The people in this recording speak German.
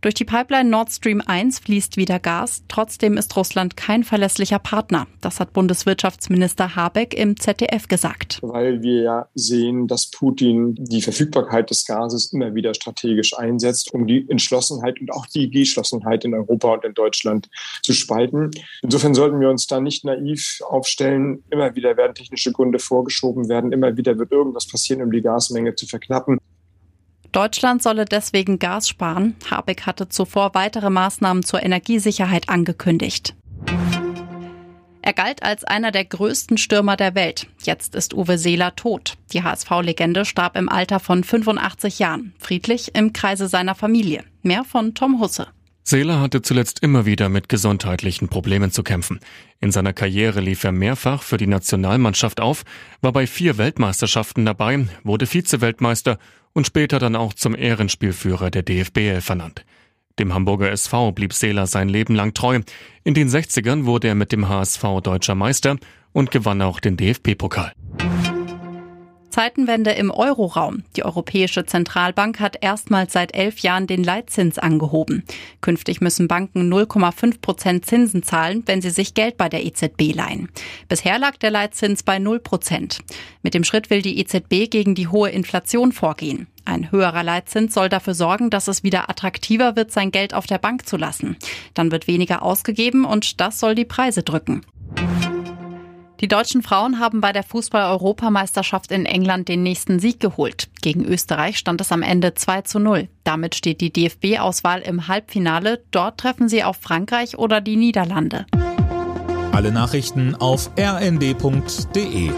Durch die Pipeline Nord Stream 1 fließt wieder Gas. Trotzdem ist Russland kein verlässlicher Partner. Das hat Bundeswirtschaftsminister Habeck im ZDF gesagt. Weil wir ja sehen, dass Putin die Verfügbarkeit des Gases immer wieder strategisch einsetzt, um die Entschlossenheit und auch die Geschlossenheit in Europa und in Deutschland zu spalten. Insofern sollten wir uns da nicht naiv aufstellen. Immer wieder werden technische Gründe vorgeschoben werden. Immer wieder wird irgendwas passieren, um die Gasmenge zu verknappen. Deutschland solle deswegen Gas sparen. Habeck hatte zuvor weitere Maßnahmen zur Energiesicherheit angekündigt. Er galt als einer der größten Stürmer der Welt. Jetzt ist Uwe Seeler tot. Die HSV-Legende starb im Alter von 85 Jahren, friedlich im Kreise seiner Familie. Mehr von Tom Husse. Seeler hatte zuletzt immer wieder mit gesundheitlichen Problemen zu kämpfen. In seiner Karriere lief er mehrfach für die Nationalmannschaft auf, war bei vier Weltmeisterschaften dabei, wurde Vize-Weltmeister und später dann auch zum Ehrenspielführer der DFBL vernannt. Dem Hamburger SV blieb Seeler sein Leben lang treu. In den 60ern wurde er mit dem HSV deutscher Meister und gewann auch den DFB-Pokal. Zeitenwende im Euroraum. Die Europäische Zentralbank hat erstmals seit elf Jahren den Leitzins angehoben. Künftig müssen Banken 0,5 Prozent Zinsen zahlen, wenn sie sich Geld bei der EZB leihen. Bisher lag der Leitzins bei 0 Prozent. Mit dem Schritt will die EZB gegen die hohe Inflation vorgehen. Ein höherer Leitzins soll dafür sorgen, dass es wieder attraktiver wird, sein Geld auf der Bank zu lassen. Dann wird weniger ausgegeben und das soll die Preise drücken. Die deutschen Frauen haben bei der Fußball-Europameisterschaft in England den nächsten Sieg geholt. Gegen Österreich stand es am Ende 2 zu 0. Damit steht die DFB-Auswahl im Halbfinale. Dort treffen sie auf Frankreich oder die Niederlande. Alle Nachrichten auf rnd.de